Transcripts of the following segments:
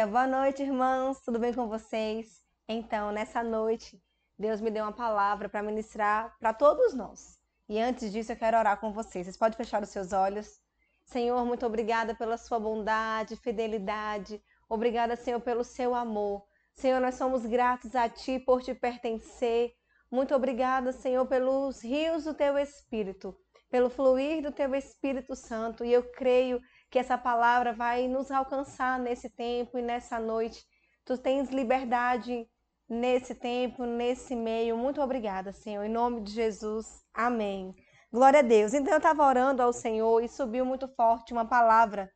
Aleluia! Boa noite, irmãos. Tudo bem com vocês? Então, nessa noite, Deus me deu uma palavra para ministrar para todos nós. E antes disso, eu quero orar com vocês. Vocês podem fechar os seus olhos. Senhor, muito obrigada pela sua bondade, fidelidade. Obrigada, Senhor, pelo seu amor. Senhor, nós somos gratos a ti por te pertencer. Muito obrigada, Senhor, pelos rios do teu espírito, pelo fluir do teu Espírito Santo. E eu creio que essa palavra vai nos alcançar nesse tempo e nessa noite. Tu tens liberdade nesse tempo, nesse meio. Muito obrigada, Senhor. Em nome de Jesus. Amém. Glória a Deus. Então eu estava orando ao Senhor e subiu muito forte uma palavra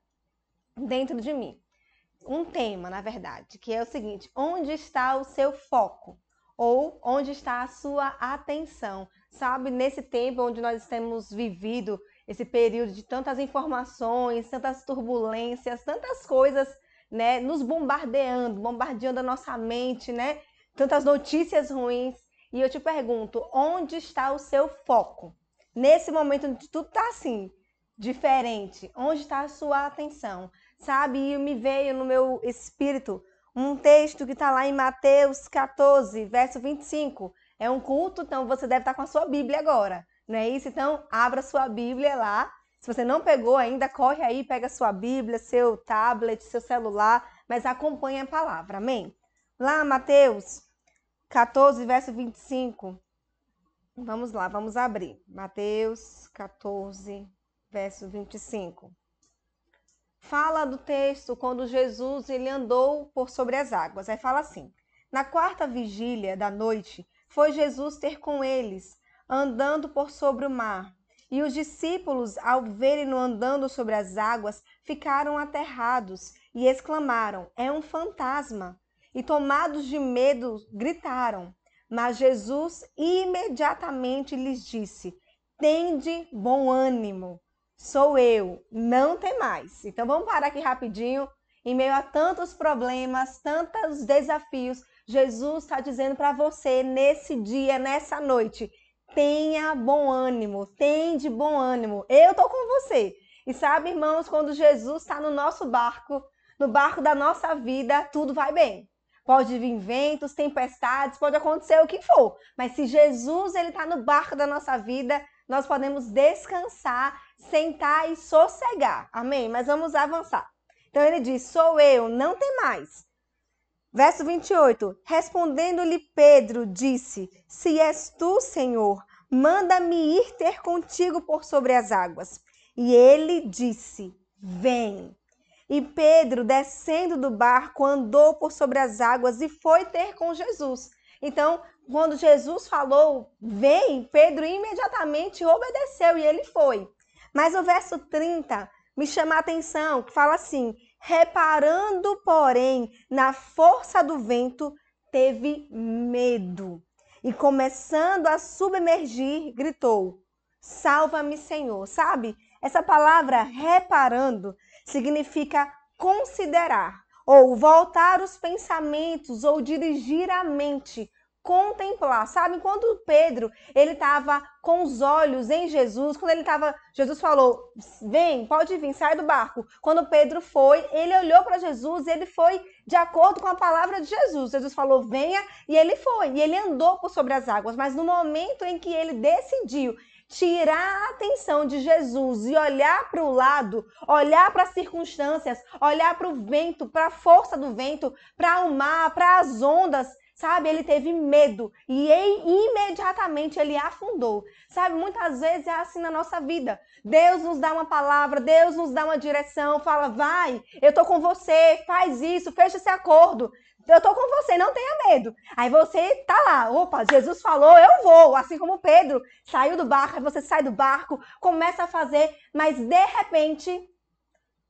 dentro de mim. Um tema, na verdade, que é o seguinte: onde está o seu foco? Ou onde está a sua atenção? Sabe, nesse tempo onde nós temos vivido esse período de tantas informações, tantas turbulências, tantas coisas, né, nos bombardeando, bombardeando a nossa mente, né? Tantas notícias ruins. E eu te pergunto, onde está o seu foco? Nesse momento onde tudo está assim, diferente, onde está a sua atenção? Sabe, e me veio no meu espírito um texto que está lá em Mateus 14, verso 25. É um culto, então você deve estar com a sua Bíblia agora. Não é isso? Então, abra sua Bíblia lá. Se você não pegou ainda, corre aí, pega sua Bíblia, seu tablet, seu celular, mas acompanhe a palavra. Amém? Lá, Mateus 14, verso 25. Vamos lá, vamos abrir. Mateus 14, verso 25. Fala do texto quando Jesus ele andou por sobre as águas. Aí fala assim: Na quarta vigília da noite, foi Jesus ter com eles andando por sobre o mar. E os discípulos, ao verem-no andando sobre as águas, ficaram aterrados e exclamaram: É um fantasma! E tomados de medo, gritaram. Mas Jesus imediatamente lhes disse: Tende bom ânimo, sou eu, não tem mais. Então vamos parar aqui rapidinho. Em meio a tantos problemas, tantos desafios, Jesus está dizendo para você nesse dia, nessa noite: tenha bom ânimo, tem de bom ânimo. Eu tô com você. E sabe, irmãos, quando Jesus está no nosso barco, no barco da nossa vida, tudo vai bem. Pode vir ventos, tempestades, pode acontecer o que for. Mas se Jesus ele está no barco da nossa vida, nós podemos descansar, sentar e sossegar. Amém? Mas vamos avançar. Então ele diz: Sou eu, não tem mais. Verso 28. Respondendo-lhe Pedro, disse: Se és tu, Senhor, manda-me ir ter contigo por sobre as águas. E ele disse: Vem. E Pedro, descendo do barco, andou por sobre as águas e foi ter com Jesus. Então, quando Jesus falou, vem, Pedro imediatamente obedeceu e ele foi. Mas o verso 30 me chama a atenção, que fala assim: Reparando, porém, na força do vento, teve medo. E começando a submergir, gritou: Salva-me, Senhor. Sabe? Essa palavra reparando significa considerar, ou voltar os pensamentos, ou dirigir a mente contemplar, sabe? Quando Pedro, ele estava com os olhos em Jesus, quando ele estava, Jesus falou, vem, pode vir, sai do barco. Quando Pedro foi, ele olhou para Jesus ele foi de acordo com a palavra de Jesus. Jesus falou, venha, e ele foi, e ele andou por sobre as águas. Mas no momento em que ele decidiu tirar a atenção de Jesus e olhar para o lado, olhar para as circunstâncias, olhar para o vento, para a força do vento, para o mar, para as ondas, sabe? Ele teve medo e imediatamente ele afundou. Sabe, muitas vezes é assim na nossa vida. Deus nos dá uma palavra, Deus nos dá uma direção, fala: "Vai, eu tô com você, faz isso, fecha esse acordo". Eu tô com você, não tenha medo. Aí você tá lá, opa, Jesus falou, eu vou. Assim como Pedro saiu do barco, aí você sai do barco, começa a fazer, mas de repente,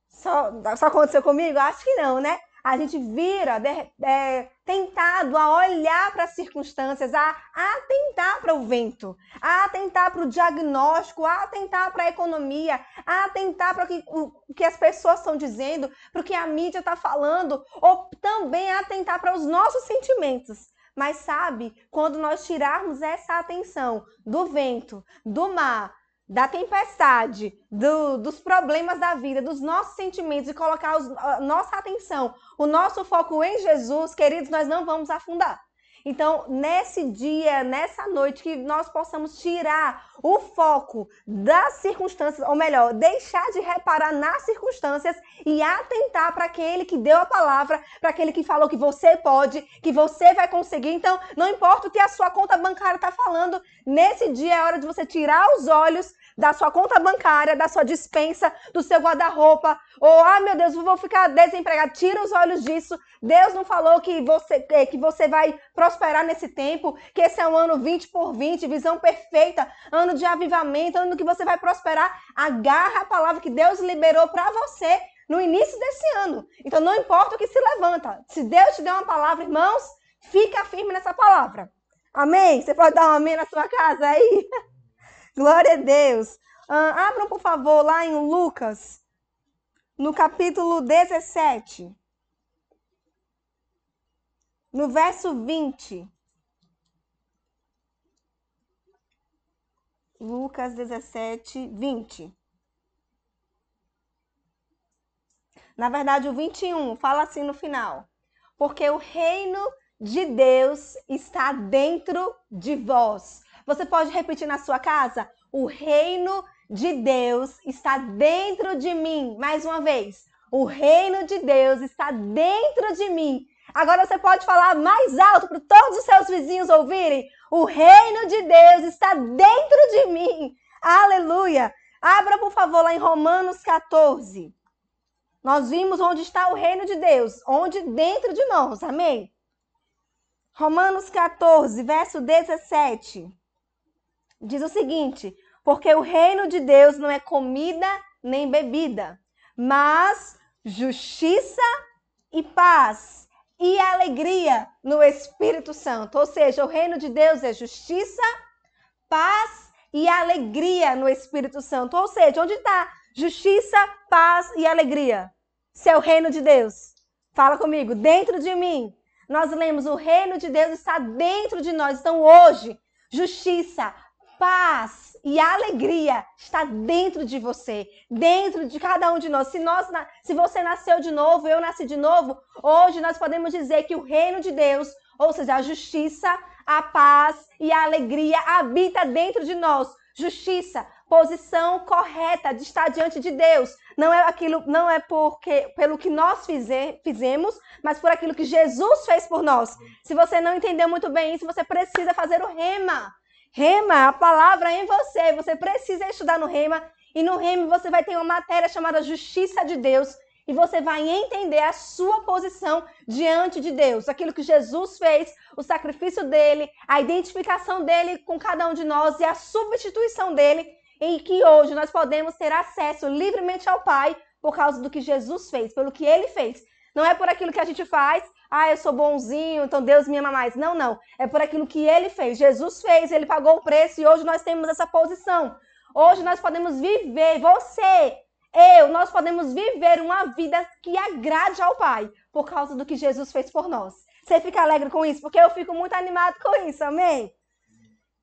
só, só aconteceu comigo? Acho que não, né? A gente vira é, tentado a olhar para as circunstâncias, a atentar para o vento, a atentar para o diagnóstico, a atentar para a economia, a atentar para o que as pessoas estão dizendo, para o que a mídia está falando, ou também a atentar para os nossos sentimentos. Mas sabe, quando nós tirarmos essa atenção do vento, do mar, da tempestade, do, dos problemas da vida, dos nossos sentimentos e colocar os, a nossa atenção, o nosso foco em Jesus, queridos, nós não vamos afundar. Então, nesse dia, nessa noite, que nós possamos tirar o foco das circunstâncias, ou melhor, deixar de reparar nas circunstâncias e atentar para aquele que deu a palavra, para aquele que falou que você pode, que você vai conseguir. Então, não importa o que a sua conta bancária está falando, nesse dia é hora de você tirar os olhos da sua conta bancária, da sua dispensa, do seu guarda-roupa, ou, ah, meu Deus, vou ficar desempregado. Tira os olhos disso. Deus não falou que você, é, que você vai prosperar nesse tempo, que esse é um ano 20 por 20, visão perfeita, ano de avivamento, ano que você vai prosperar. Agarra a palavra que Deus liberou para você no início desse ano. Então, não importa o que se levanta. Se Deus te deu uma palavra, irmãos, fica firme nessa palavra. Amém? Você pode dar um amém na sua casa aí? Glória a Deus. Ah, abram, por favor, lá em Lucas, no capítulo 17, no verso 20. Lucas 17, 20. Na verdade, o 21 fala assim no final: Porque o reino de Deus está dentro de vós. Você pode repetir na sua casa? O reino de Deus está dentro de mim. Mais uma vez. O reino de Deus está dentro de mim. Agora você pode falar mais alto para todos os seus vizinhos ouvirem. O reino de Deus está dentro de mim. Aleluia. Abra, por favor, lá em Romanos 14. Nós vimos onde está o reino de Deus, onde dentro de nós. Amém? Romanos 14, verso 17 diz o seguinte: porque o reino de Deus não é comida nem bebida, mas justiça e paz e alegria no Espírito Santo. Ou seja, o reino de Deus é justiça, paz e alegria no Espírito Santo. Ou seja, onde está justiça, paz e alegria? Se é o reino de Deus. Fala comigo, dentro de mim. Nós lemos o reino de Deus está dentro de nós. Então hoje, justiça, paz e alegria está dentro de você, dentro de cada um de nós. Se, nós, se você nasceu de novo, eu nasci de novo, hoje nós podemos dizer que o reino de Deus, ou seja, a justiça, a paz e a alegria habita dentro de nós. Justiça, posição correta de estar diante de Deus. Não é aquilo, não é porque pelo que nós fizer, fizemos, mas por aquilo que Jesus fez por nós. Se você não entendeu muito bem isso, você precisa fazer o rema. Rema, a palavra é em você. Você precisa estudar no Rema. E no Rema você vai ter uma matéria chamada Justiça de Deus. E você vai entender a sua posição diante de Deus. Aquilo que Jesus fez, o sacrifício dele, a identificação dele com cada um de nós e a substituição dele. Em que hoje nós podemos ter acesso livremente ao Pai por causa do que Jesus fez, pelo que ele fez. Não é por aquilo que a gente faz, ah, eu sou bonzinho, então Deus me ama mais. Não, não. É por aquilo que ele fez. Jesus fez, ele pagou o preço e hoje nós temos essa posição. Hoje nós podemos viver, você, eu, nós podemos viver uma vida que agrade ao Pai por causa do que Jesus fez por nós. Você fica alegre com isso? Porque eu fico muito animado com isso, amém?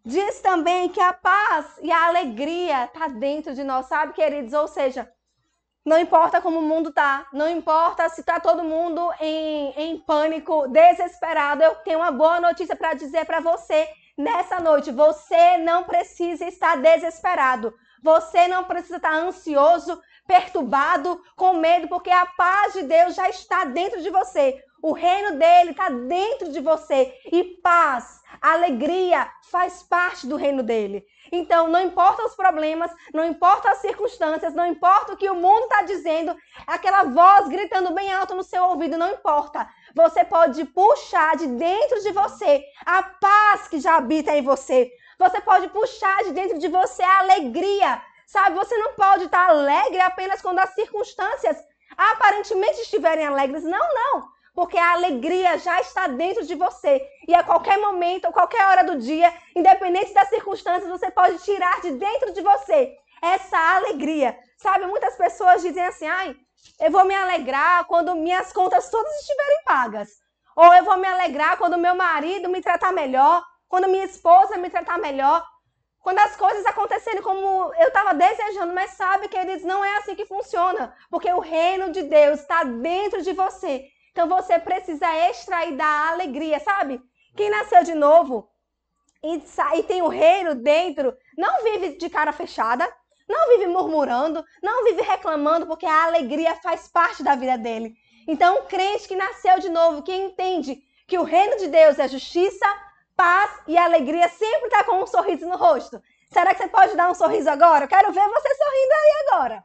Diz também que a paz e a alegria está dentro de nós, sabe, queridos? Ou seja, não importa como o mundo tá, não importa se tá todo mundo em, em pânico, desesperado. Eu tenho uma boa notícia para dizer para você nessa noite. Você não precisa estar desesperado. Você não precisa estar ansioso, perturbado, com medo, porque a paz de Deus já está dentro de você. O reino dele está dentro de você. E paz, alegria faz parte do reino dele. Então, não importa os problemas, não importa as circunstâncias, não importa o que o mundo está dizendo, aquela voz gritando bem alto no seu ouvido, não importa. Você pode puxar de dentro de você a paz que já habita em você. Você pode puxar de dentro de você a alegria. Sabe, você não pode estar alegre apenas quando as circunstâncias aparentemente estiverem alegres. Não, não porque a alegria já está dentro de você. E a qualquer momento, a qualquer hora do dia, independente das circunstâncias, você pode tirar de dentro de você essa alegria. Sabe, muitas pessoas dizem assim: ai, eu vou me alegrar quando minhas contas todas estiverem pagas. Ou eu vou me alegrar quando meu marido me tratar melhor, quando minha esposa me tratar melhor. Quando as coisas acontecerem como eu estava desejando, mas sabe, queridos, não é assim que funciona. Porque o reino de Deus está dentro de você. Então você precisa extrair da alegria, sabe? Quem nasceu de novo e, e tem o reino dentro, não vive de cara fechada, não vive murmurando, não vive reclamando, porque a alegria faz parte da vida dele. Então, um crente que nasceu de novo, que entende que o reino de Deus é justiça, paz e alegria, sempre está com um sorriso no rosto. Será que você pode dar um sorriso agora? Eu quero ver você sorrindo aí agora.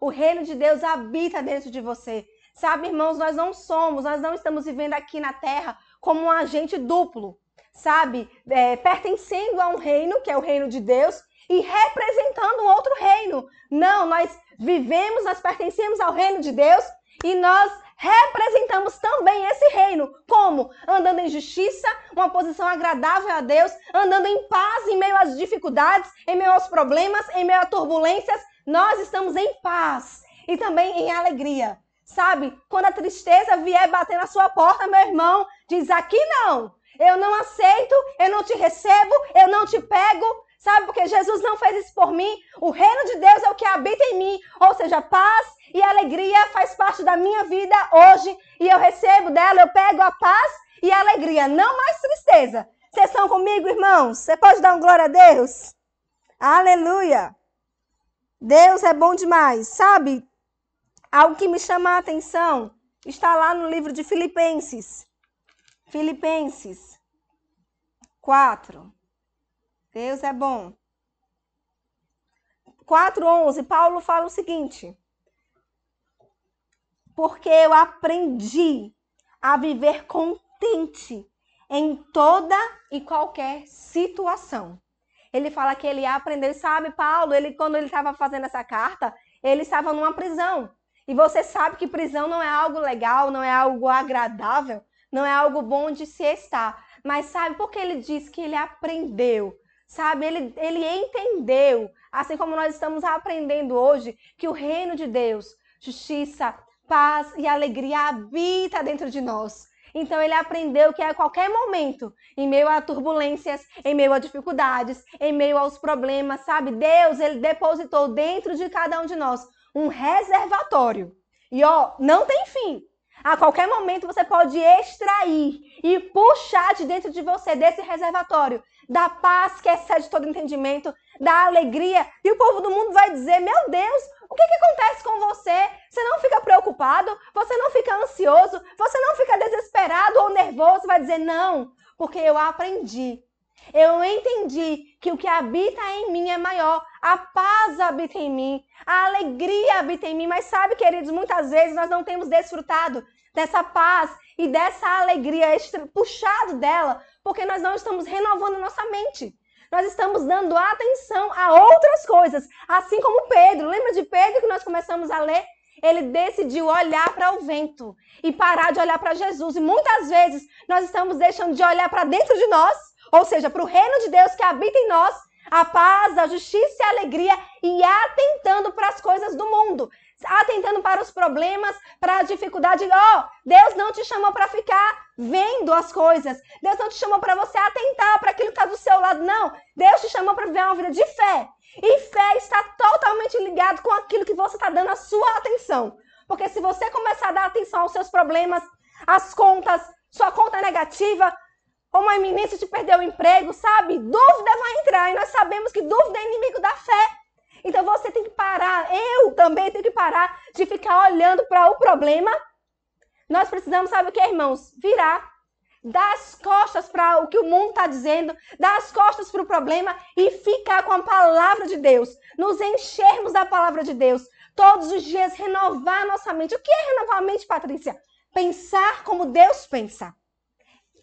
O reino de Deus habita dentro de você. Sabe, irmãos, nós não somos, nós não estamos vivendo aqui na terra como um agente duplo, sabe? É, pertencendo a um reino, que é o reino de Deus, e representando um outro reino. Não, nós vivemos, nós pertencemos ao reino de Deus e nós representamos também esse reino. Como? Andando em justiça, uma posição agradável a Deus, andando em paz em meio às dificuldades, em meio aos problemas, em meio a turbulências. Nós estamos em paz e também em alegria. Sabe? Quando a tristeza vier bater na sua porta, meu irmão, diz aqui não. Eu não aceito, eu não te recebo, eu não te pego. Sabe? Porque Jesus não fez isso por mim. O reino de Deus é o que habita em mim. Ou seja, paz e alegria faz parte da minha vida hoje. E eu recebo dela, eu pego a paz e a alegria, não mais tristeza. Vocês estão comigo, irmãos? Você pode dar um glória a Deus? Aleluia! Deus é bom demais. Sabe? Algo que me chama a atenção está lá no livro de Filipenses. Filipenses 4. Deus é bom. 4:11, Paulo fala o seguinte: Porque eu aprendi a viver contente em toda e qualquer situação. Ele fala que ele aprendeu, sabe, Paulo, ele quando ele estava fazendo essa carta, ele estava numa prisão. E você sabe que prisão não é algo legal, não é algo agradável, não é algo bom de se estar. Mas sabe por que ele diz que ele aprendeu sabe? Ele, ele entendeu, assim como nós estamos aprendendo hoje, que o reino de Deus, justiça, paz e alegria habita dentro de nós. Então ele aprendeu que a qualquer momento, em meio a turbulências, em meio a dificuldades, em meio aos problemas, sabe? Deus, ele depositou dentro de cada um de nós um reservatório. E ó, não tem fim. A qualquer momento você pode extrair e puxar de dentro de você desse reservatório da paz que excede todo entendimento, da alegria. E o povo do mundo vai dizer: Meu Deus, o que, que acontece com você? Você não fica preocupado? Você não fica ansioso? Você não fica desesperado ou nervoso? Vai dizer: Não, porque eu aprendi. Eu entendi que o que habita em mim é maior. A paz habita em mim, a alegria habita em mim. Mas sabe, queridos, muitas vezes nós não temos desfrutado dessa paz e dessa alegria, puxado dela, porque nós não estamos renovando nossa mente. Nós estamos dando atenção a outras coisas, assim como Pedro. Lembra de Pedro que nós começamos a ler? Ele decidiu olhar para o vento e parar de olhar para Jesus. E muitas vezes nós estamos deixando de olhar para dentro de nós, ou seja, para o reino de Deus que habita em nós, a paz, a justiça e a alegria, e atentando para as coisas do mundo atentando para os problemas, para a dificuldade. Ó, oh, Deus não te chamou para ficar vendo as coisas. Deus não te chamou para você atentar para aquilo que está do seu lado. Não. Deus te chamou para viver uma vida de fé. E fé está totalmente ligado com aquilo que você está dando a sua atenção. Porque se você começar a dar atenção aos seus problemas, às contas, sua conta negativa, uma iminência de perder o emprego, sabe? Dúvida vai entrar. E nós sabemos que dúvida é inimigo da fé. Então você tem que parar, eu também tenho que parar de ficar olhando para o problema. Nós precisamos, sabe o que, irmãos? Virar. Dar as costas para o que o mundo está dizendo, dar as costas para o problema e ficar com a palavra de Deus. Nos enchermos da palavra de Deus. Todos os dias renovar nossa mente. O que é renovar a mente, Patrícia? Pensar como Deus pensa.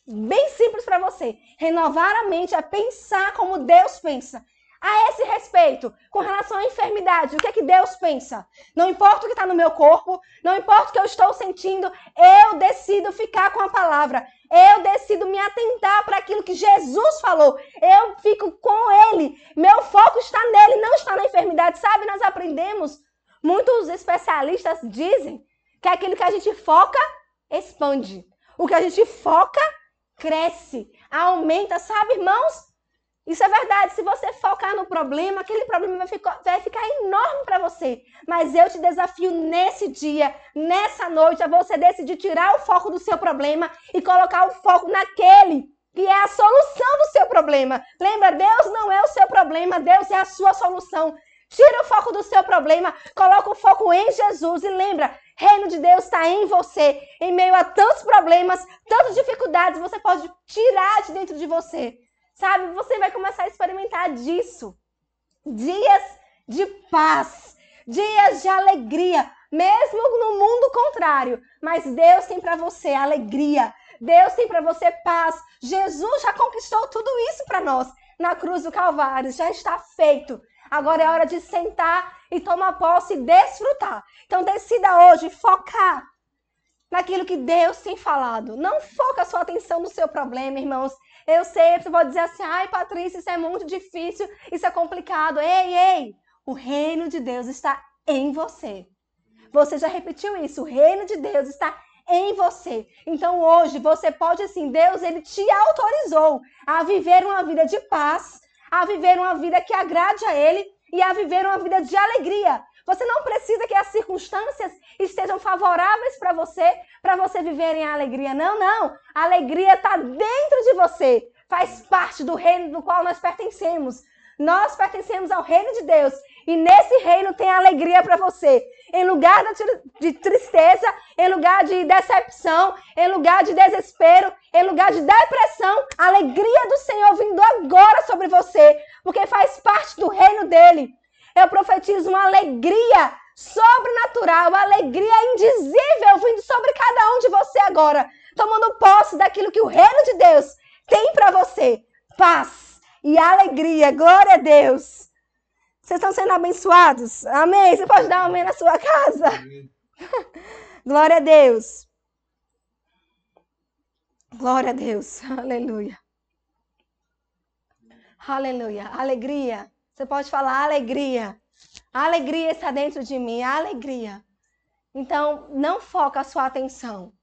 Bem simples para você. Renovar a mente é pensar como Deus pensa a esse respeito, com relação à enfermidade, o que é que Deus pensa? Não importa o que está no meu corpo, não importa o que eu estou sentindo, eu decido ficar com a palavra. Eu decido me atentar para aquilo que Jesus falou. Eu fico com Ele. Meu foco está nele, não está na enfermidade. Sabe, nós aprendemos. Muitos especialistas dizem que aquilo que a gente foca expande. O que a gente foca cresce, aumenta, sabe, irmãos? Isso é verdade. Se você focar no problema, aquele problema vai ficar, vai ficar enorme para você. Mas eu te desafio nesse dia, nessa noite, a você decidir tirar o foco do seu problema e colocar o foco naquele que é a solução do seu problema. Lembra, Deus não é o seu problema, Deus é a sua solução. Tira o foco do seu problema, coloca o foco em Jesus e lembra, reino de Deus está em você. Em meio a tantos problemas, tantas dificuldades, você pode tirar de dentro de você Sabe? Você vai começar a experimentar disso. Dias de paz, dias de alegria, mesmo no mundo contrário. Mas Deus tem para você alegria. Deus tem para você paz. Jesus já conquistou tudo isso para nós na cruz do Calvário. Já está feito. Agora é hora de sentar e tomar posse e desfrutar. Então decida hoje focar naquilo que Deus tem falado. Não foca sua atenção no seu problema, irmãos. Eu você pode dizer assim, ai, Patrícia, isso é muito difícil, isso é complicado. Ei, ei, o reino de Deus está em você. Você já repetiu isso, o reino de Deus está em você. Então hoje você pode assim, Deus ele te autorizou a viver uma vida de paz, a viver uma vida que agrade a ele e a viver uma vida de alegria. Você não precisa que as circunstâncias estejam favoráveis para você, para você viver em alegria. Não, não. A alegria está dentro de você. Faz parte do reino do qual nós pertencemos. Nós pertencemos ao reino de Deus. E nesse reino tem alegria para você. Em lugar de tristeza, em lugar de decepção, em lugar de desespero, em lugar de depressão, a alegria do Senhor vindo agora sobre você, porque faz parte do reino dele. Eu profetizo uma alegria sobrenatural, uma alegria indizível vindo sobre cada um de você agora, tomando posse daquilo que o reino de Deus tem para você. Paz e alegria. Glória a Deus. Vocês estão sendo abençoados? Amém? Você pode dar um amém na sua casa? Glória a Deus. Glória a Deus. Aleluia. Aleluia. Alegria. Você pode falar alegria. Alegria está dentro de mim, alegria. Então, não foca a sua atenção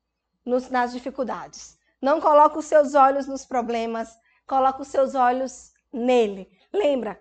nos, nas dificuldades. Não coloca os seus olhos nos problemas, coloca os seus olhos nele. Lembra,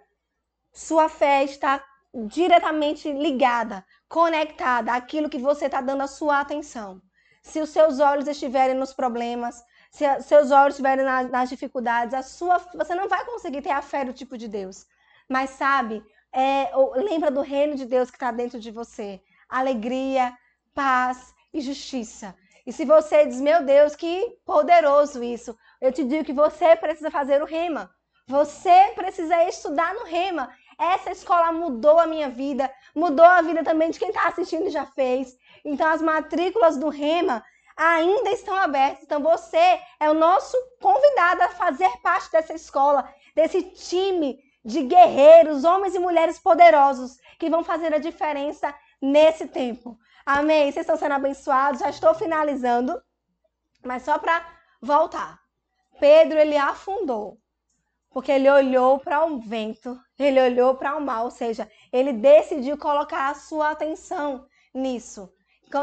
sua fé está diretamente ligada, conectada àquilo que você está dando a sua atenção. Se os seus olhos estiverem nos problemas, se seus olhos estiverem na, nas dificuldades, a sua, você não vai conseguir ter a fé do tipo de Deus. Mas sabe, é, lembra do reino de Deus que está dentro de você. Alegria, paz e justiça. E se você diz, meu Deus, que poderoso isso, eu te digo que você precisa fazer o rema. Você precisa estudar no rema. Essa escola mudou a minha vida, mudou a vida também de quem está assistindo e já fez. Então as matrículas do rema ainda estão abertas. Então você é o nosso convidado a fazer parte dessa escola, desse time de guerreiros, homens e mulheres poderosos que vão fazer a diferença nesse tempo. Amém? Vocês estão sendo abençoados. Já estou finalizando, mas só para voltar. Pedro ele afundou porque ele olhou para o um vento, ele olhou para o um mal, ou seja, ele decidiu colocar a sua atenção nisso.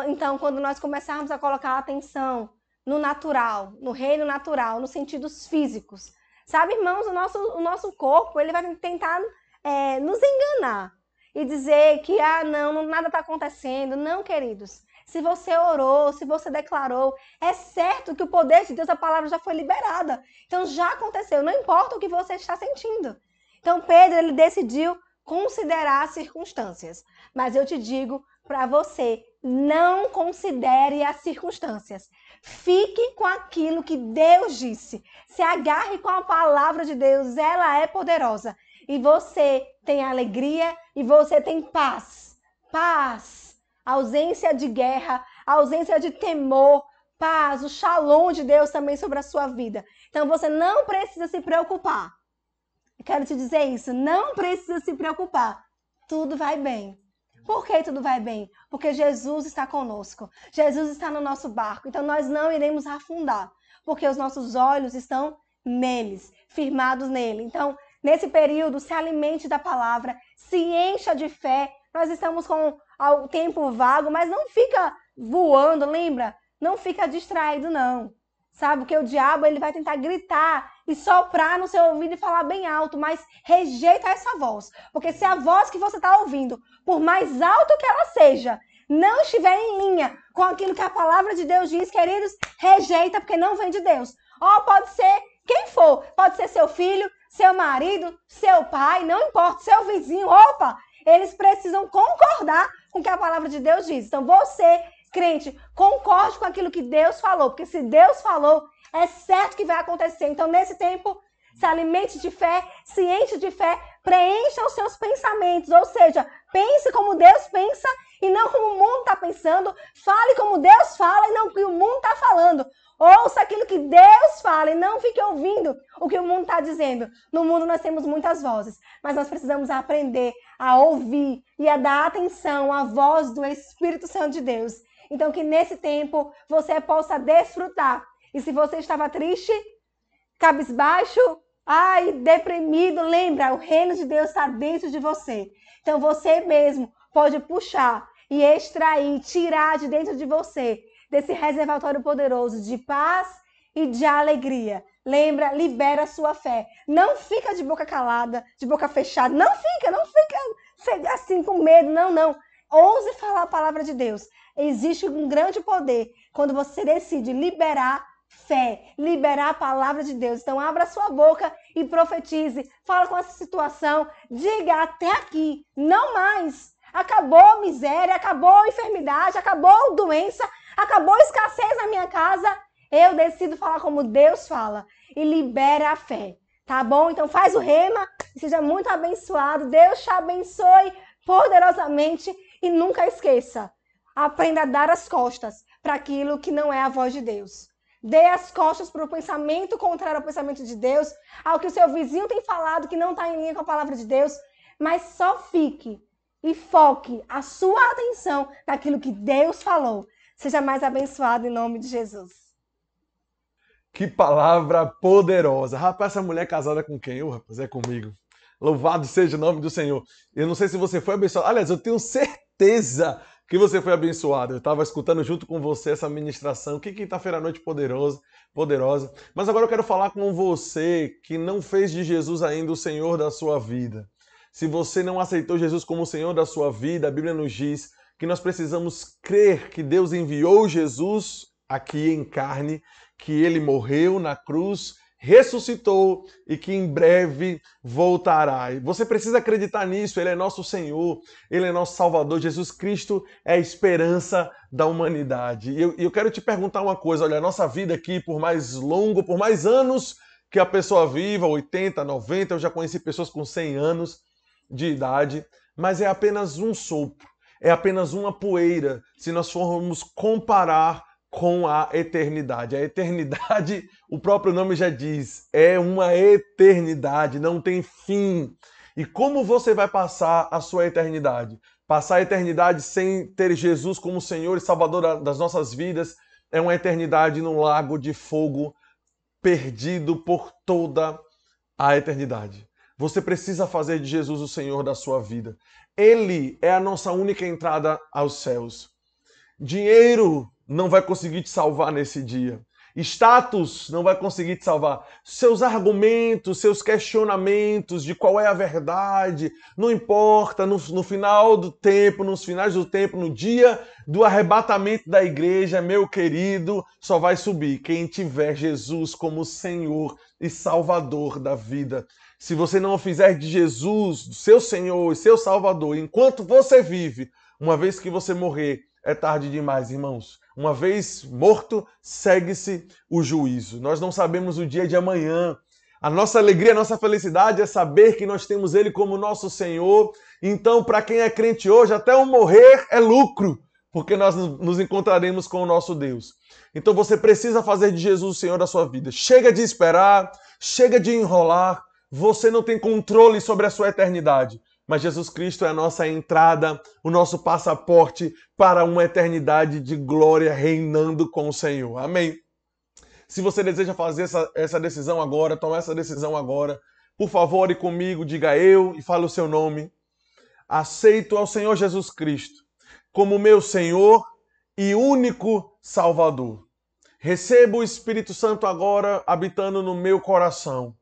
Então, quando nós começarmos a colocar a atenção no natural, no reino natural, nos sentidos físicos, Sabe, irmãos, o nosso, o nosso corpo, ele vai tentar é, nos enganar e dizer que, ah, não, nada está acontecendo. Não, queridos. Se você orou, se você declarou, é certo que o poder de Deus, a palavra já foi liberada. Então já aconteceu, não importa o que você está sentindo. Então Pedro, ele decidiu considerar as circunstâncias. Mas eu te digo para você, não considere as circunstâncias. Fique com aquilo que Deus disse. Se agarre com a palavra de Deus, ela é poderosa. E você tem alegria e você tem paz. Paz. Ausência de guerra, ausência de temor, paz, o shalom de Deus também sobre a sua vida. Então você não precisa se preocupar. Eu quero te dizer isso, não precisa se preocupar. Tudo vai bem. Por que tudo vai bem? Porque Jesus está conosco. Jesus está no nosso barco. Então nós não iremos afundar, porque os nossos olhos estão neles, firmados nele. Então, nesse período, se alimente da palavra, se encha de fé. Nós estamos com o tempo vago, mas não fica voando, lembra? Não fica distraído não. Sabe? Porque o diabo ele vai tentar gritar e soprar no seu ouvido e falar bem alto, mas rejeita essa voz. Porque se a voz que você está ouvindo, por mais alto que ela seja, não estiver em linha com aquilo que a palavra de Deus diz, queridos, rejeita, porque não vem de Deus. Ó, pode ser quem for, pode ser seu filho, seu marido, seu pai, não importa, seu vizinho, opa, eles precisam concordar com o que a palavra de Deus diz. Então você, crente, concorde com aquilo que Deus falou, porque se Deus falou, é certo que vai acontecer. Então, nesse tempo, se alimente de fé, ciente de fé, preencha os seus pensamentos, ou seja, pense como Deus pensa e não como o mundo está pensando, fale como Deus fala e não o que o mundo está falando. Ouça aquilo que Deus fala e não fique ouvindo o que o mundo está dizendo. No mundo nós temos muitas vozes, mas nós precisamos aprender a ouvir e a dar atenção à voz do Espírito Santo de Deus. Então, que nesse tempo você possa desfrutar e se você estava triste, cabisbaixo, ai, deprimido, lembra, o reino de Deus está dentro de você. Então você mesmo pode puxar e extrair, tirar de dentro de você desse reservatório poderoso de paz e de alegria. Lembra, libera a sua fé. Não fica de boca calada, de boca fechada. Não fica, não fica assim com medo, não, não. Ouse falar a palavra de Deus. Existe um grande poder quando você decide liberar fé, liberar a palavra de Deus. Então, abra sua boca e profetize. Fala com essa situação. Diga até aqui, não mais. Acabou a miséria, acabou a enfermidade, acabou a doença, acabou a escassez na minha casa. Eu decido falar como Deus fala e libera a fé. Tá bom? Então faz o rema, seja muito abençoado. Deus te abençoe poderosamente e nunca esqueça. Aprenda a dar as costas para aquilo que não é a voz de Deus. Dê as costas para o pensamento contrário ao pensamento de Deus, ao que o seu vizinho tem falado que não está em linha com a palavra de Deus, mas só fique e foque a sua atenção naquilo que Deus falou. Seja mais abençoado em nome de Jesus. Que palavra poderosa. Rapaz, essa mulher é casada com quem? Eu, rapaz, é comigo. Louvado seja o nome do Senhor. Eu não sei se você foi abençoado. Aliás, eu tenho certeza que você foi abençoado. Eu estava escutando junto com você essa ministração. Que quinta-feira à noite poderosa, poderosa. Mas agora eu quero falar com você que não fez de Jesus ainda o Senhor da sua vida. Se você não aceitou Jesus como o Senhor da sua vida, a Bíblia nos diz que nós precisamos crer que Deus enviou Jesus aqui em carne, que ele morreu na cruz ressuscitou e que em breve voltará. Você precisa acreditar nisso, ele é nosso Senhor, ele é nosso Salvador. Jesus Cristo é a esperança da humanidade. E eu, eu quero te perguntar uma coisa: olha, a nossa vida aqui, por mais longo, por mais anos que a pessoa viva 80, 90, eu já conheci pessoas com 100 anos de idade, mas é apenas um sopro, é apenas uma poeira se nós formos comparar com a eternidade. A eternidade, o próprio nome já diz, é uma eternidade, não tem fim. E como você vai passar a sua eternidade? Passar a eternidade sem ter Jesus como Senhor e Salvador das nossas vidas é uma eternidade num lago de fogo perdido por toda a eternidade. Você precisa fazer de Jesus o Senhor da sua vida. Ele é a nossa única entrada aos céus. Dinheiro não vai conseguir te salvar nesse dia. Status não vai conseguir te salvar. Seus argumentos, seus questionamentos de qual é a verdade, não importa. No, no, final do tempo, nos finais do tempo, no dia do arrebatamento da igreja, meu querido, só vai subir quem tiver Jesus como Senhor e Salvador da vida. Se você não fizer de Jesus seu Senhor e seu Salvador enquanto você vive, uma vez que você morrer, é tarde demais, irmãos. Uma vez morto, segue-se o juízo. Nós não sabemos o dia de amanhã. A nossa alegria, a nossa felicidade é saber que nós temos Ele como nosso Senhor. Então, para quem é crente hoje, até o morrer é lucro, porque nós nos encontraremos com o nosso Deus. Então, você precisa fazer de Jesus o Senhor da sua vida. Chega de esperar, chega de enrolar. Você não tem controle sobre a sua eternidade mas Jesus Cristo é a nossa entrada, o nosso passaporte para uma eternidade de glória reinando com o Senhor. Amém. Se você deseja fazer essa, essa decisão agora, tomar essa decisão agora, por favor, ore comigo, diga eu e fale o seu nome. Aceito ao Senhor Jesus Cristo como meu Senhor e único Salvador. Recebo o Espírito Santo agora habitando no meu coração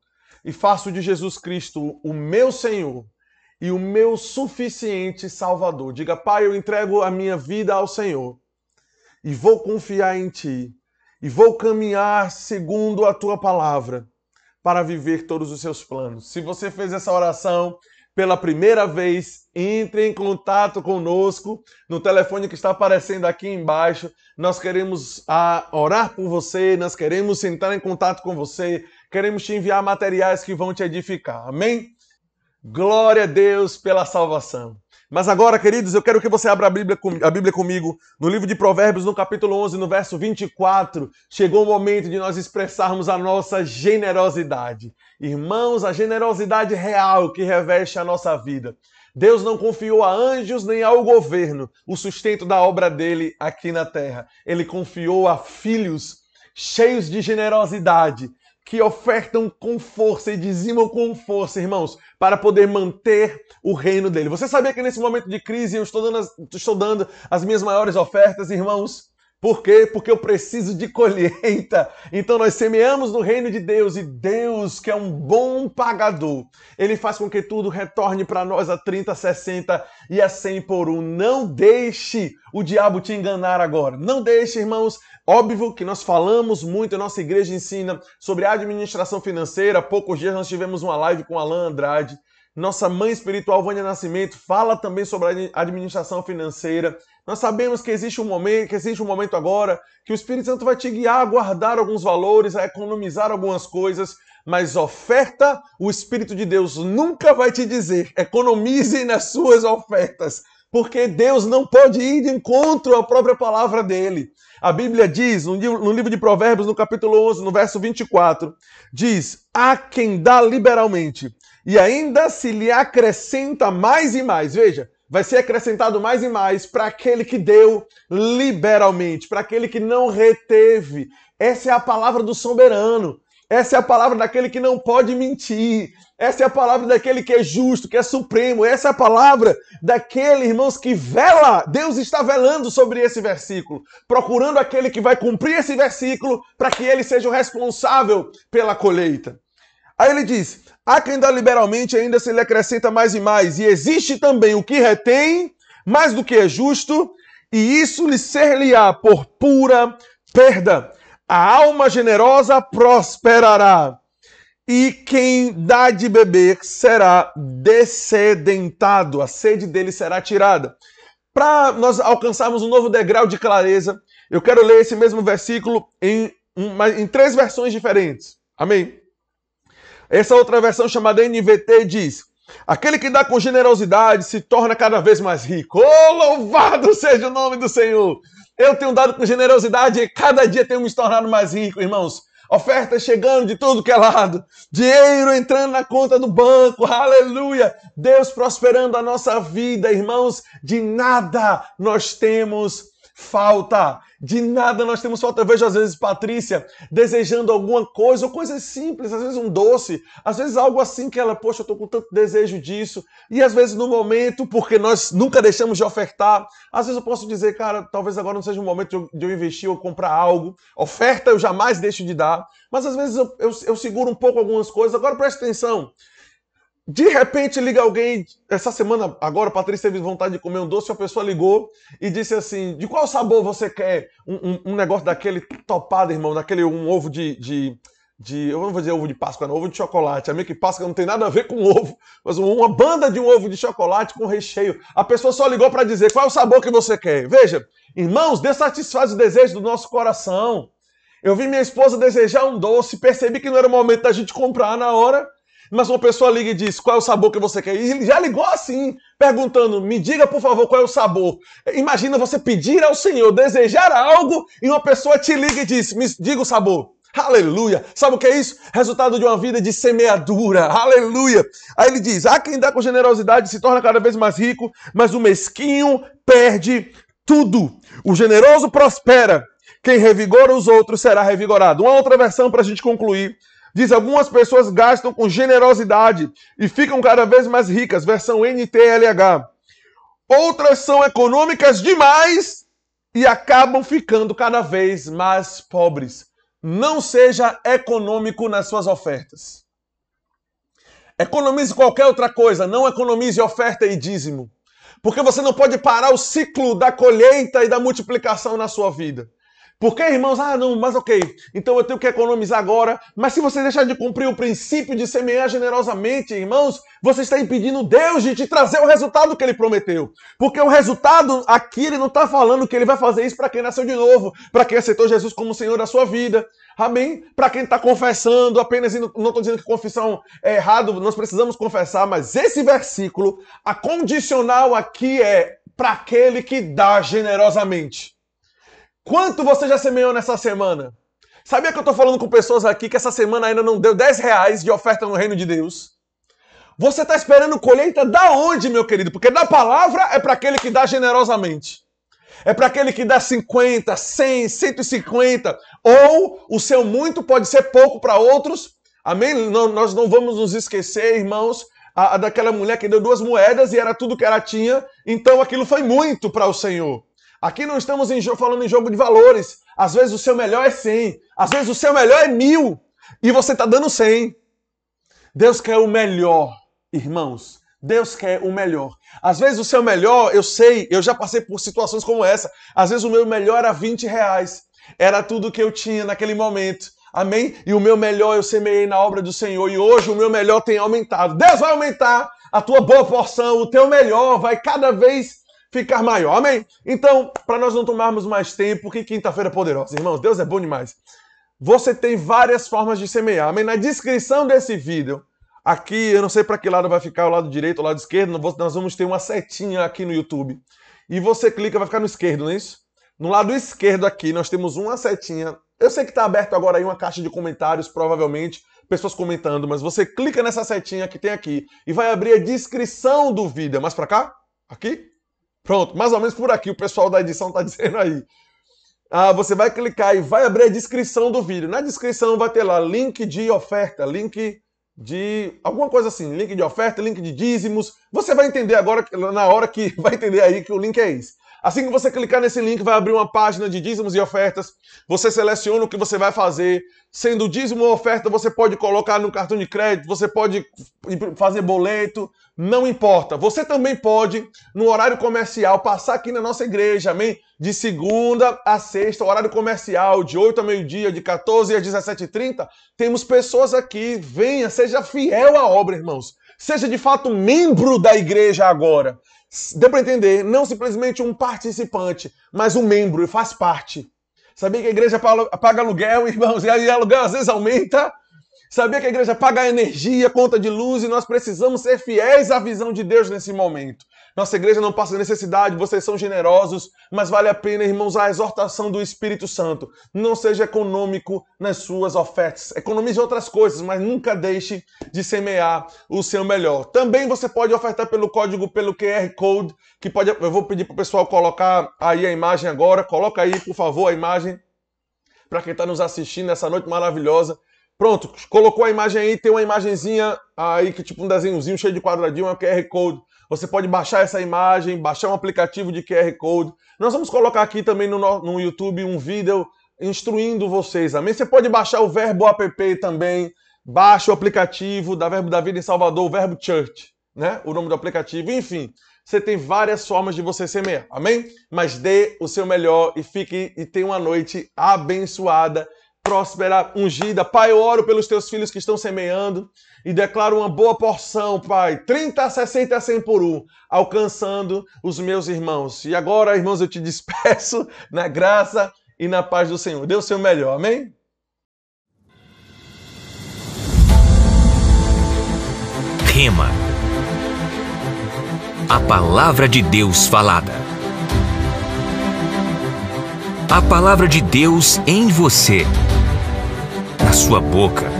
e faço de Jesus Cristo o meu Senhor e o meu suficiente Salvador. Diga, Pai, eu entrego a minha vida ao Senhor e vou confiar em Ti e vou caminhar segundo a Tua palavra para viver todos os seus planos. Se você fez essa oração pela primeira vez, entre em contato conosco no telefone que está aparecendo aqui embaixo. Nós queremos ah, orar por você, nós queremos entrar em contato com você, queremos te enviar materiais que vão te edificar. Amém? Glória a Deus pela salvação. Mas agora, queridos, eu quero que você abra a Bíblia, a Bíblia comigo no livro de Provérbios, no capítulo 11, no verso 24. Chegou o momento de nós expressarmos a nossa generosidade. Irmãos, a generosidade real que reveste a nossa vida. Deus não confiou a anjos nem ao governo o sustento da obra dele aqui na terra. Ele confiou a filhos cheios de generosidade, que ofertam com força e dizimam com força, irmãos, para poder manter o reino dele. Você sabia que nesse momento de crise eu estou dando as, estou dando as minhas maiores ofertas, irmãos? Por quê? Porque eu preciso de colheita. Então nós semeamos no reino de Deus e Deus, que é um bom pagador, ele faz com que tudo retorne para nós a 30, 60 e a 100 por um. Não deixe o diabo te enganar agora. Não deixe, irmãos, Óbvio que nós falamos muito, a nossa igreja ensina sobre administração financeira. Há poucos dias nós tivemos uma live com Alan Andrade. Nossa mãe espiritual, Vânia Nascimento, fala também sobre a administração financeira. Nós sabemos que existe um momento, que existe um momento agora que o Espírito Santo vai te guiar a guardar alguns valores, a economizar algumas coisas, mas oferta, o Espírito de Deus nunca vai te dizer, economize nas suas ofertas, porque Deus não pode ir de encontro à própria palavra dele. A Bíblia diz, no livro de Provérbios, no capítulo 11, no verso 24, diz: Há quem dá liberalmente, e ainda se lhe acrescenta mais e mais. Veja, vai ser acrescentado mais e mais para aquele que deu liberalmente, para aquele que não reteve. Essa é a palavra do soberano. Essa é a palavra daquele que não pode mentir. Essa é a palavra daquele que é justo, que é supremo. Essa é a palavra daquele, irmãos, que vela. Deus está velando sobre esse versículo, procurando aquele que vai cumprir esse versículo para que ele seja o responsável pela colheita. Aí ele diz: há quem dá liberalmente, ainda se lhe acrescenta mais e mais. E existe também o que retém mais do que é justo, e isso lhe ser-lhe-á por pura perda. A alma generosa prosperará, e quem dá de beber será descedentado, a sede dele será tirada. Para nós alcançarmos um novo degrau de clareza, eu quero ler esse mesmo versículo em, em três versões diferentes. Amém? Essa outra versão chamada NVT diz: Aquele que dá com generosidade se torna cada vez mais rico. Oh, louvado seja o nome do Senhor! Eu tenho dado com generosidade e cada dia tenho me tornado mais rico, irmãos. Ofertas chegando de tudo que é lado, dinheiro entrando na conta do banco, aleluia! Deus prosperando a nossa vida, irmãos. De nada nós temos falta. De nada nós temos falta. Eu vejo às vezes Patrícia desejando alguma coisa, ou coisas simples, às vezes um doce, às vezes algo assim que ela, poxa, eu tô com tanto desejo disso. E às vezes no momento, porque nós nunca deixamos de ofertar, às vezes eu posso dizer, cara, talvez agora não seja o momento de eu investir ou comprar algo. Oferta eu jamais deixo de dar. Mas às vezes eu, eu, eu seguro um pouco algumas coisas. Agora preste atenção. De repente liga alguém, essa semana, agora, Patrícia teve vontade de comer um doce, uma pessoa ligou e disse assim: de qual sabor você quer? Um, um, um negócio daquele topado, irmão, daquele um ovo de, de, de, Eu não vou dizer ovo de Páscoa, não, ovo de chocolate. A minha que Páscoa não tem nada a ver com ovo, mas uma banda de um ovo de chocolate com recheio. A pessoa só ligou para dizer qual é o sabor que você quer. Veja, irmãos, Deus satisfaz o desejo do nosso coração. Eu vi minha esposa desejar um doce, percebi que não era o momento da gente comprar na hora. Mas uma pessoa liga e diz qual é o sabor que você quer. E ele já ligou assim, perguntando: me diga por favor qual é o sabor. Imagina você pedir ao Senhor, desejar algo, e uma pessoa te liga e diz: me diga o sabor. Aleluia! Sabe o que é isso? Resultado de uma vida de semeadura. Aleluia! Aí ele diz: há quem dá com generosidade se torna cada vez mais rico, mas o mesquinho perde tudo. O generoso prospera. Quem revigora os outros será revigorado. Uma outra versão para a gente concluir Diz: algumas pessoas gastam com generosidade e ficam cada vez mais ricas. Versão NTLH. Outras são econômicas demais e acabam ficando cada vez mais pobres. Não seja econômico nas suas ofertas. Economize qualquer outra coisa, não economize oferta e dízimo. Porque você não pode parar o ciclo da colheita e da multiplicação na sua vida. Porque, irmãos, ah, não, mas ok, então eu tenho que economizar agora. Mas se você deixar de cumprir o princípio de semear generosamente, irmãos, você está impedindo Deus de te trazer o resultado que ele prometeu. Porque o resultado aqui, ele não está falando que ele vai fazer isso para quem nasceu de novo, para quem aceitou Jesus como Senhor da sua vida. Amém? Para quem está confessando, apenas não estou dizendo que confissão é errado, nós precisamos confessar, mas esse versículo, a condicional aqui é para aquele que dá generosamente. Quanto você já semeou nessa semana? Sabia que eu estou falando com pessoas aqui que essa semana ainda não deu 10 reais de oferta no reino de Deus? Você está esperando colheita da onde, meu querido? Porque da palavra é para aquele que dá generosamente. É para aquele que dá 50, 100, 150. Ou o seu muito pode ser pouco para outros. Amém? Não, nós não vamos nos esquecer, irmãos, a, a daquela mulher que deu duas moedas e era tudo que ela tinha. Então aquilo foi muito para o Senhor. Aqui não estamos em, falando em jogo de valores. Às vezes o seu melhor é 100, às vezes o seu melhor é mil e você está dando 100. Deus quer o melhor, irmãos. Deus quer o melhor. Às vezes o seu melhor, eu sei, eu já passei por situações como essa. Às vezes o meu melhor era 20 reais. Era tudo que eu tinha naquele momento. Amém? E o meu melhor eu semeei na obra do Senhor. E hoje o meu melhor tem aumentado. Deus vai aumentar a tua boa porção, o teu melhor vai cada vez ficar maior. Amém? Então, para nós não tomarmos mais tempo, que quinta-feira poderosa, irmãos, Deus é bom demais. Você tem várias formas de semear. Amém? Na descrição desse vídeo, aqui, eu não sei para que lado vai ficar, o lado direito o lado esquerdo, nós vamos ter uma setinha aqui no YouTube. E você clica, vai ficar no esquerdo, não é isso? No lado esquerdo aqui, nós temos uma setinha. Eu sei que está aberto agora aí uma caixa de comentários, provavelmente, pessoas comentando, mas você clica nessa setinha que tem aqui e vai abrir a descrição do vídeo. Mais para cá? Aqui? Pronto, mais ou menos por aqui o pessoal da edição está dizendo aí. Ah, você vai clicar e vai abrir a descrição do vídeo. Na descrição vai ter lá link de oferta, link de alguma coisa assim, link de oferta, link de dízimos. Você vai entender agora, na hora que vai entender aí que o link é esse. Assim que você clicar nesse link, vai abrir uma página de dízimos e ofertas. Você seleciona o que você vai fazer. Sendo dízimo ou oferta, você pode colocar no cartão de crédito, você pode fazer boleto, não importa. Você também pode, no horário comercial, passar aqui na nossa igreja, amém? De segunda a sexta, horário comercial, de 8 a meio-dia, de 14 às 17h30. Temos pessoas aqui. Venha, seja fiel à obra, irmãos. Seja de fato membro da igreja agora. Deu para entender? Não simplesmente um participante, mas um membro e faz parte. Sabia que a igreja paga aluguel, irmãos, e aí aluguel às vezes aumenta. Sabia que a igreja paga energia, conta de luz, e nós precisamos ser fiéis à visão de Deus nesse momento. Nossa igreja não passa necessidade, vocês são generosos, mas vale a pena, irmãos, a exortação do Espírito Santo. Não seja econômico nas suas ofertas. Economize outras coisas, mas nunca deixe de semear o seu melhor. Também você pode ofertar pelo código, pelo QR Code, que pode. Eu vou pedir para o pessoal colocar aí a imagem agora. Coloca aí, por favor, a imagem para quem está nos assistindo nessa noite maravilhosa. Pronto, colocou a imagem aí, tem uma imagenzinha aí que tipo um desenhozinho cheio de quadradinho, é um QR Code. Você pode baixar essa imagem, baixar um aplicativo de QR Code. Nós vamos colocar aqui também no, no YouTube um vídeo instruindo vocês, amém? Você pode baixar o Verbo App também. Baixa o aplicativo da Verbo da Vida em Salvador, o Verbo Church, né? O nome do aplicativo. Enfim, você tem várias formas de você semear, amém? Mas dê o seu melhor e fique e tenha uma noite abençoada próspera, ungida. Pai, eu oro pelos teus filhos que estão semeando e declaro uma boa porção, Pai, 30, 60, 100 por um, alcançando os meus irmãos. E agora, irmãos, eu te despeço na graça e na paz do Senhor. Dê o seu melhor, amém? Rema. A palavra de Deus falada. A palavra de Deus em você na sua boca,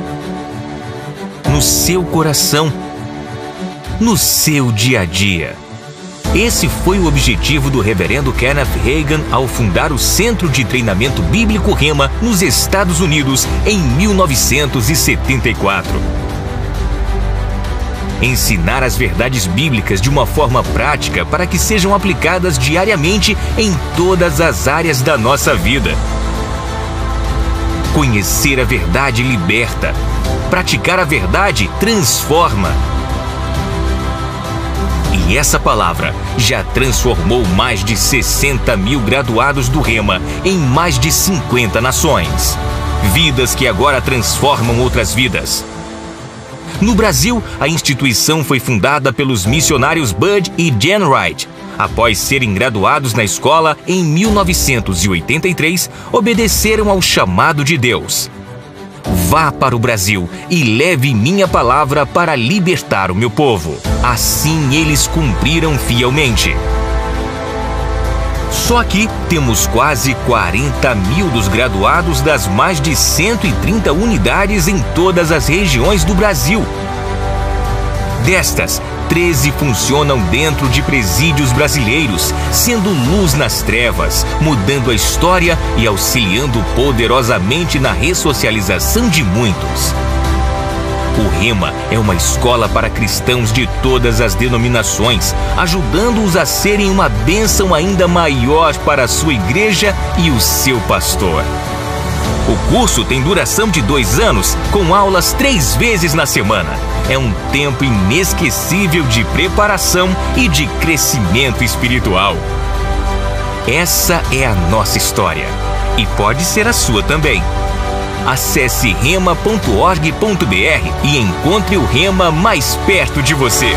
no seu coração, no seu dia a dia. Esse foi o objetivo do reverendo Kenneth Reagan ao fundar o Centro de Treinamento Bíblico Rema nos Estados Unidos em 1974. ensinar as verdades bíblicas de uma forma prática para que sejam aplicadas diariamente em todas as áreas da nossa vida. Conhecer a verdade liberta, praticar a verdade transforma. E essa palavra já transformou mais de 60 mil graduados do Rema em mais de 50 nações. Vidas que agora transformam outras vidas. No Brasil, a instituição foi fundada pelos missionários Bud e Jen Wright. Após serem graduados na escola em 1983, obedeceram ao chamado de Deus. Vá para o Brasil e leve minha palavra para libertar o meu povo. Assim eles cumpriram fielmente. Só aqui temos quase 40 mil dos graduados das mais de 130 unidades em todas as regiões do Brasil. Destas, 13 funcionam dentro de presídios brasileiros, sendo luz nas trevas, mudando a história e auxiliando poderosamente na ressocialização de muitos. O Rema é uma escola para cristãos de todas as denominações, ajudando-os a serem uma bênção ainda maior para a sua igreja e o seu pastor. O curso tem duração de dois anos, com aulas três vezes na semana. É um tempo inesquecível de preparação e de crescimento espiritual. Essa é a nossa história e pode ser a sua também. Acesse rema.org.br e encontre o Rema mais perto de você.